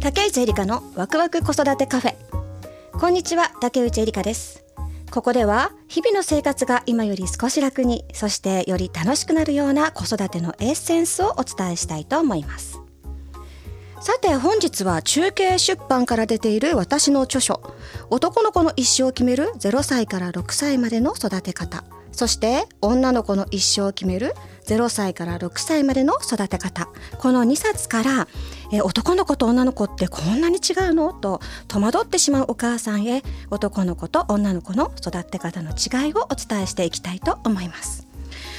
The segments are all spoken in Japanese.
竹内エリカのワクワク子育てカフェ。こんにちは竹内エリカです。ここでは日々の生活が今より少し楽にそしてより楽しくなるような子育てのエッセンスをお伝えしたいと思います。さて本日は中継出版から出ている私の著書男の子の一生を決める0歳から6歳までの育て方そして女の子の一生を決める0歳から6歳までの育て方この2冊からえ男の子と女の子ってこんなに違うの？と戸惑ってしまうお母さんへ男の子と女の子の育て方の違いをお伝えしていきたいと思います。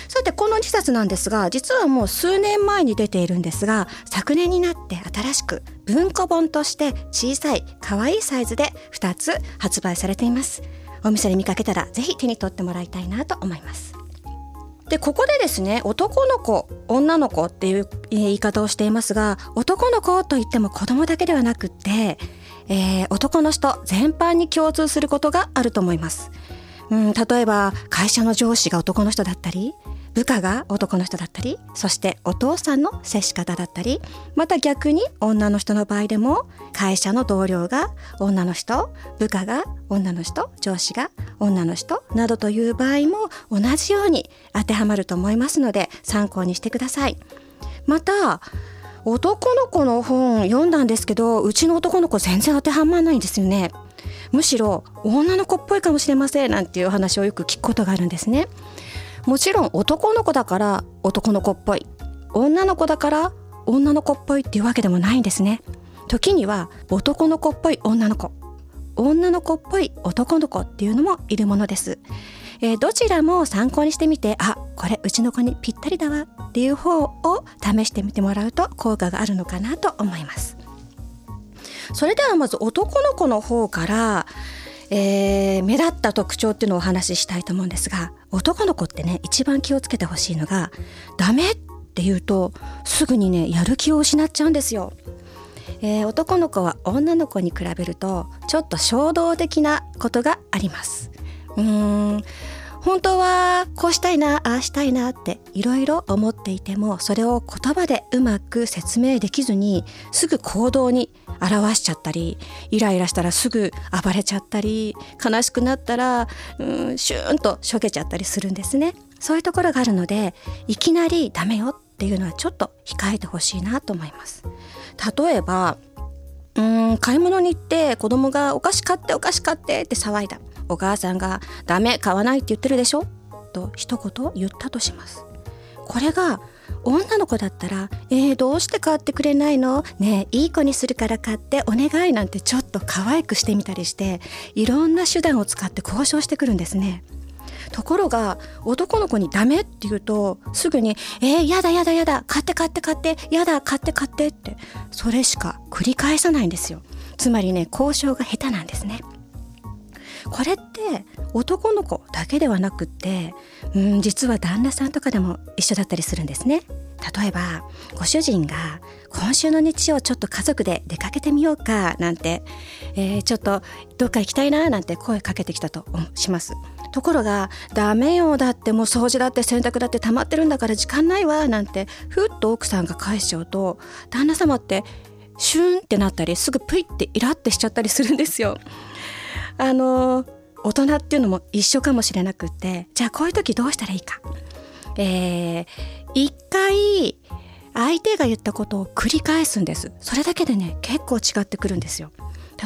さてこの2冊なんですが実はもう数年前に出ているんですが昨年になって新しく文庫本として小さい可愛いサイズで2つ発売されていますお店で見かけたらぜひ手に取ってもらいたいなと思いますでここでですね男の子女の子っていう言い方をしていますが男の子といっても子供だけではなくって、えー男の人全般に共通することがあると思います。うん、例えば会社の上司が男の人だったり部下が男の人だったりそしてお父さんの接し方だったりまた逆に女の人の場合でも会社の同僚が女の人部下が女の人上司が女の人などという場合も同じように当てはまると思いますので参考にしてください。また男の子の本読んだんですけどうちの男の子全然当てはまらないんですよね。むしろ女の子っぽいかもしれませんなんていう話をよく聞くことがあるんですね。もちろん男の子だから男の子っぽい女の子だから女の子っぽいっていうわけでもないんですね。時には男の子っぽい女の子女の子っぽい男の子っていうのもいるものです。えーどちらも参考にしてみてあこれうちの子にぴったりだわっていう方を試してみてもらうと効果があるのかなと思います。それではまず男の子の方から、えー目立った特徴っていうのをお話ししたいと思うんですが男の子ってね一番気をつけてほしいのがダメって言うとすぐにねやる気を失っちゃうんですよ。えー男の子は女の子に比べるとちょっと衝動的なことがあります。うーん本当はこうしたいなああしたいなっていろいろ思っていてもそれを言葉でうまく説明できずにすぐ行動に表しちゃったりイライラしたらすぐ暴れちゃったり悲しくなったらうんシューンとしょげちゃったりするんですね。そういうところがあるのでいきなりダメよっていうのはちょっと控えてほしいなと思います。例えばうん買い物に行って子供がお菓子買ってお菓子買ってって騒いだ。お母さんが「ダメ買わないって言ってるでしょ」と一言言ったとします。これが女の子だったら「えー、どうして買ってくれないの？ねえいい子にするから買ってお願い」なんてちょっと可愛くしてみたりしていろんな手段を使って交渉してくるんですね。ところが男の子に「ダメ」って言うとすぐに「えー、やだやだやだ買って買って買ってやだ買って買って」ってそれしか繰り返さないんですよ。つまりね交渉が下手なんですね。これって男の子だけではなくってうん実は旦那さんとかでも一緒だったりするんですね例えばご主人が今週の日曜ちょっと家族で出かけてみようかなんて、えーちょっとどっか行きたいななんて声かけてきたとしますところが「ダメよだってもう掃除だって洗濯だって溜まってるんだから時間ないわ」なんてふっと奥さんが返しちゃうと旦那様ってシュンってなったりすぐプイってイラってしちゃったりするんですよ。あの大人っていうのも一緒かもしれなくてじゃあこういう時どうしたらいいか。えー一回相手が言ったことを繰り返すんです。それだけでね結構違ってくるんですよ。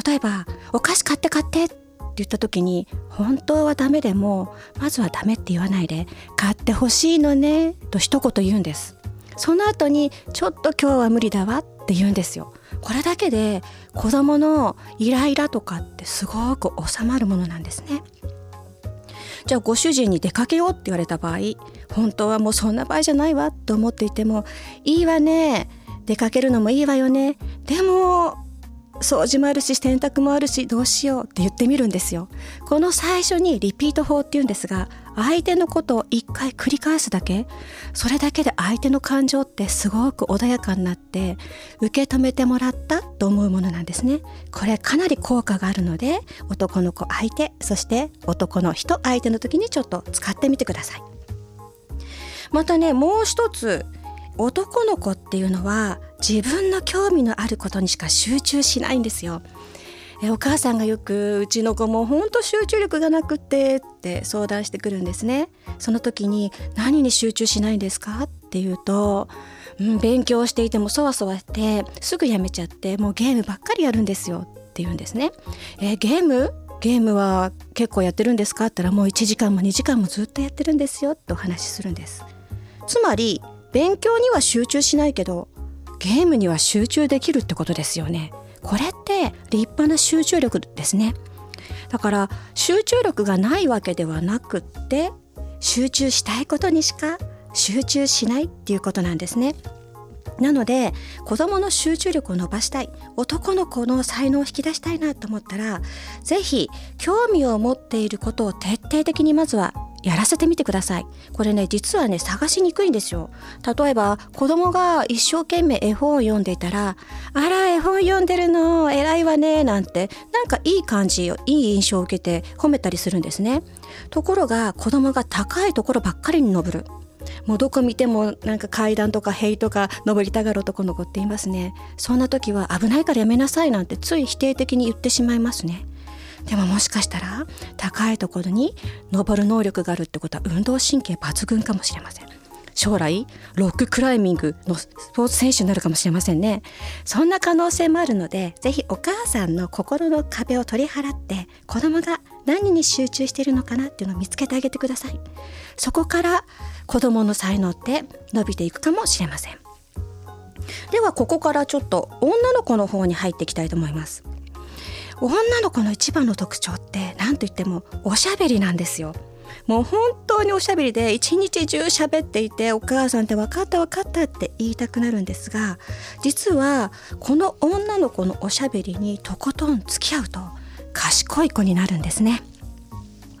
例えば「お菓子買って買って」って言った時に本当はダメでもまずはダメって言わないで「買ってほしいのね」と一言言うんです。その後に「ちょっと今日は無理だわ」って言うんですよ。これだけで子供のイライラとかってすごく収まるものなんですね。じゃあご主人に出かけようって言われた場合本当はもうそんな場合じゃないわと思っていてもいいわね出かけるのもいいわよね。でも掃除もあるし洗濯もあるしどうしようって言ってみるんですよ。この最初にリピート法っていうんですが相手のことを一回繰り返すだけ？それだけで相手の感情ってすごく穏やかになって受け止めてもらったと思うものなんですね。これかなり効果があるので男の子相手そして男の人相手の時にちょっと使ってみてください。またねもう一つ男の子っていうのは自分の興味のあることにしか集中しないんですよ。えお母さんがよくうちの子もほんと集中力がなくってって相談してくるんですね。その時に何に集中しないんですか？って言うと、うん、勉強していてもそわそわしてすぐやめちゃってもうゲームばっかりやるんですよって言うんですね。えゲーム？ゲームは結構やってるんですか？って言ったらもう1時間も2時間もずっとやってるんですよってお話しするんです。つまり勉強には集中しないけどゲームには集中できるってことですよね。これって立派な集中力ですね。だから集中力がないわけではなくって集中したいことにしか集中しないっていうことなんですね。なので子どもの集中力を伸ばしたい。男の子の才能を引き出したいなと思ったら是非興味を持っていることを徹底的にまずはやらせてみてください。これね実はね探しにくいんですよ。例えば子供が一生懸命絵本を読んでいたらあら絵本読んでるの偉いわねなんてなんかいい感じいい印象を受けて褒めたりするんですね。ところが子供が高いところばっかりに登る。もうどこ見てもなんか階段とか塀とか登りたがる男の子っていますね。そんな時は危ないからやめなさいなんてつい否定的に言ってしまいますね。でももしかしたら高いところに登る能力があるってことは運動神経抜群かもしれません。将来ロッククライミングのスポーツ選手になるかもしれませんね。そんな可能性もあるのでぜひお母さんの心の壁を取り払って子供が何に集中しているのかなっていうのを見つけてあげてください。そこから子供の才能って伸びていくかもしれません。ではここからちょっと女の子の方に入っていきたいと思います。女の子の一番の特徴って何と言ってもおしゃべりなんですよ。もう本当におしゃべりで一日中喋っていてお母さんって分かった分かったって言いたくなるんですが実はこの女の子のおしゃべりにとことん付き合うと賢い子になるんですね。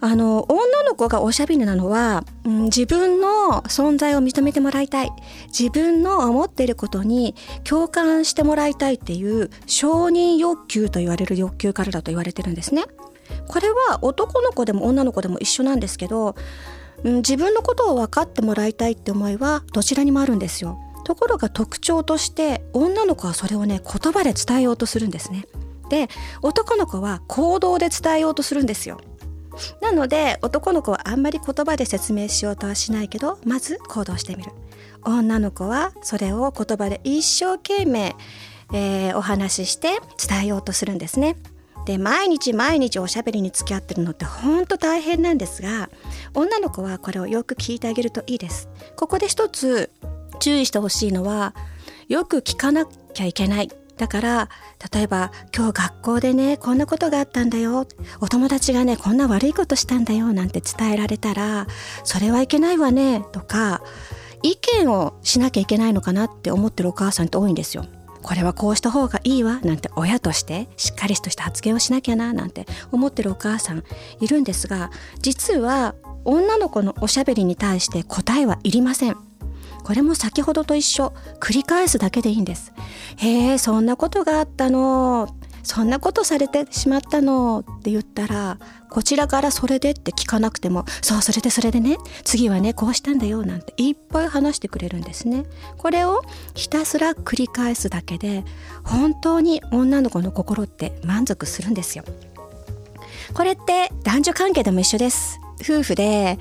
あの女の子がおしゃべりなのは、うん、自分の存在を認めてもらいたい自分の思っていることに共感してもらいたいっていう承認欲求と言われる欲求からだと言われてるんですね。これは男の子でも女の子でも一緒なんですけど、うん、自分のことを分かってもらいたいって思いはどちらにもあるんですよ。ところが特徴として女の子はそれをね言葉で伝えようとするんですね。で男の子は行動で伝えようとするんですよ。なので男の子はあんまり言葉で説明しようとはしないけどまず行動してみる。女の子はそれを言葉で一生懸命、えー、お話しして伝えようとするんですね。で毎日毎日おしゃべりに付き合ってるのってほんと大変なんですが女の子はこれをよく聞いてあげるといいです。ここで一つ注意してほしいのはよく聞かなきゃいけない。だから例えば今日学校でねこんなことがあったんだよお友達がねこんな悪いことしたんだよなんて伝えられたらそれはいけないわねとか意見をしなきゃいけないのかなって思ってるお母さんって多いんですよ。これはこうした方がいいわなんて親としてしっかりとした発言をしなきゃななんて思ってるお母さんいるんですが実は女の子のおしゃべりに対して答えはいりません。これも先ほどと一緒。繰り返すだけでいいんです。へえそんなことがあったの。そんなことされてしまったの。って言ったらこちらからそれでって聞かなくてもそうそれでそれでね。次はねこうしたんだよ。なんていっぱい話してくれるんですね。これをひたすら繰り返すだけで本当に女の子の心って満足するんですよ。これって男女関係でも一緒です。夫婦で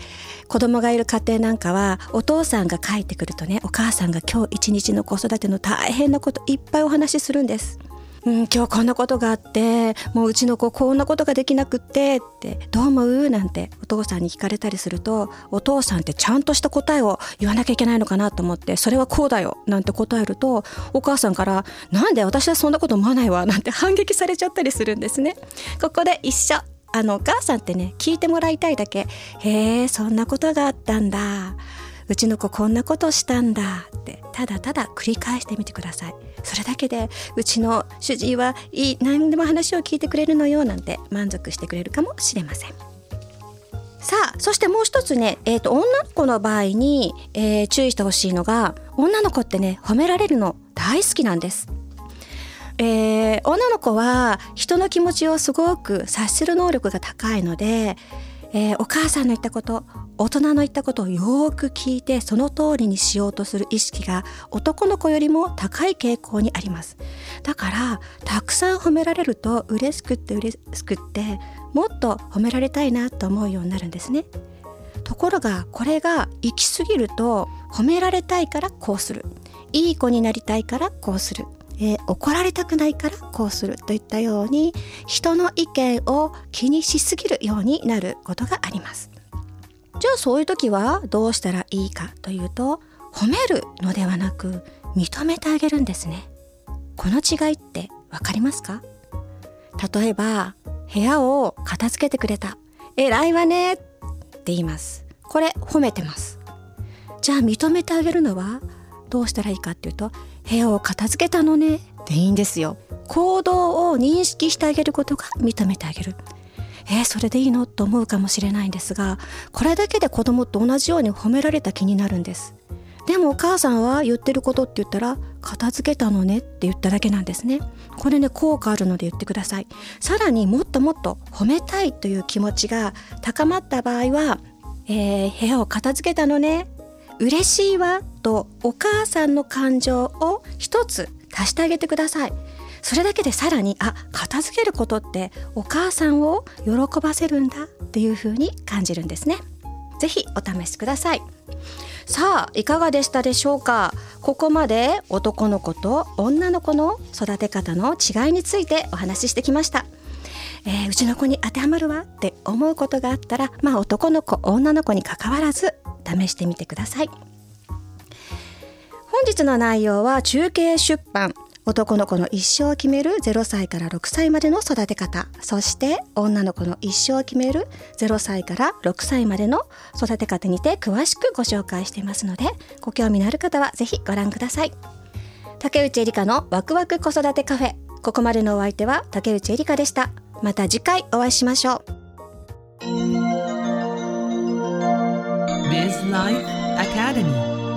子供がいる家庭なんかはお父さんが帰ってくるとねお母さんが今日一日の子育ての大変なこといっぱいお話しするんです。うん、今日こんなことがあってもううちの子こんなことができなくってってどう思う？なんてお父さんに聞かれたりするとお父さんってちゃんとした答えを言わなきゃいけないのかなと思ってそれはこうだよなんて答えるとお母さんからなんで私はそんなこと思わないわなんて反撃されちゃったりするんですね。ここで一緒あのお母さんってね聞いてもらいたいだけ。へえそんなことがあったんだ。うちの子こんなことしたんだって。ただただ繰り返してみてください。それだけでうちの主人はいい何でも話を聞いてくれるのよなんて満足してくれるかもしれません。さあそしてもう一つね、えーと、女の子の場合に、えー、注意してほしいのが女の子ってね褒められるの大好きなんです。えー、女の子は人の気持ちをすごく察する能力が高いので、えー、お母さんの言ったこと大人の言ったことをよく聞いてその通りにしようとする意識が男の子よりも高い傾向にあります。だからたくさん褒められると嬉しくって嬉しくってもっと褒められたいなと思うようになるんですね。ところがこれが行き過ぎると褒められたいからこうする。いい子になりたいからこうする。えー、怒られたくないからこうするといったように人の意見を気にしすぎるようになることがあります。じゃあそういう時はどうしたらいいかというと褒めるのではなく認めてあげるんですね。この違いってわかりますか？例えば部屋を片付けてくれた。偉いわね。って言います。これ褒めてます。じゃあ認めてあげるのはどうしたらいいかっていうと部屋を片付けたのね。でいいんですよ。行動を認識してあげることが認めてあげる。えー、それでいいのと思うかもしれないんですがこれだけで子供と同じように褒められた気になるんです。でもお母さんは言ってることって言ったら片付けたのねって言っただけなんですね。これね効果あるので言ってください。さらにもっともっと褒めたいという気持ちが高まった場合は、えー、部屋を片付けたのね嬉しいわとお母さんの感情を一つ足してあげてください。それだけでさらにあ片付けることってお母さんを喜ばせるんだっていう風に感じるんですね。ぜひお試しください。さあいかがでしたでしょうか？ここまで男の子と女の子の育て方の違いについてお話ししてきました。えー、うちの子に当てはまるわって思うことがあったらまあ男の子女の子にかかわらず試してみてください。本日の内容は中継出版男の子の一生を決める0歳から6歳までの育て方。そして女の子の一生を決める0歳から6歳までの育て方にて詳しくご紹介していますのでご興味のある方はぜひご覧ください。竹内エリカのワクワク子育てカフェ。ここまでのお相手は竹内エリカでした。また次回お会いしましょう。Biz Life Academy